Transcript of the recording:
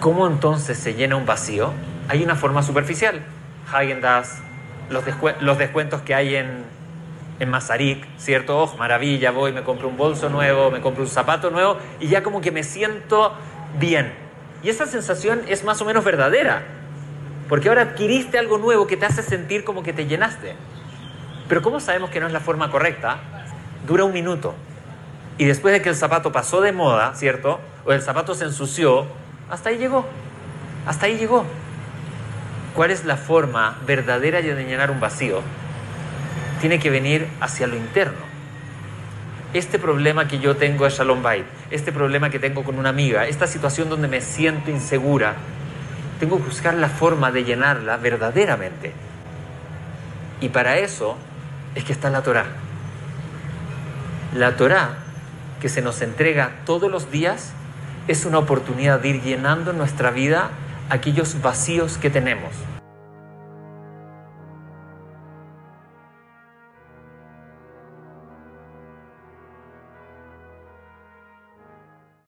¿Cómo entonces se llena un vacío? Hay una forma superficial. Hagen Dazs, los, los descuentos que hay en, en Mazarik, ¿cierto? Oh, maravilla, voy, me compro un bolso nuevo, me compro un zapato nuevo y ya como que me siento bien. Y esa sensación es más o menos verdadera, porque ahora adquiriste algo nuevo que te hace sentir como que te llenaste. Pero ¿cómo sabemos que no es la forma correcta? Dura un minuto. Y después de que el zapato pasó de moda, ¿cierto? O el zapato se ensució, hasta ahí llegó. Hasta ahí llegó. ¿Cuál es la forma verdadera de llenar un vacío? Tiene que venir hacia lo interno. Este problema que yo tengo de Shalom Bait, este problema que tengo con una amiga, esta situación donde me siento insegura, tengo que buscar la forma de llenarla verdaderamente. Y para eso es que está la Torah. La Torah que se nos entrega todos los días es una oportunidad de ir llenando en nuestra vida aquellos vacíos que tenemos.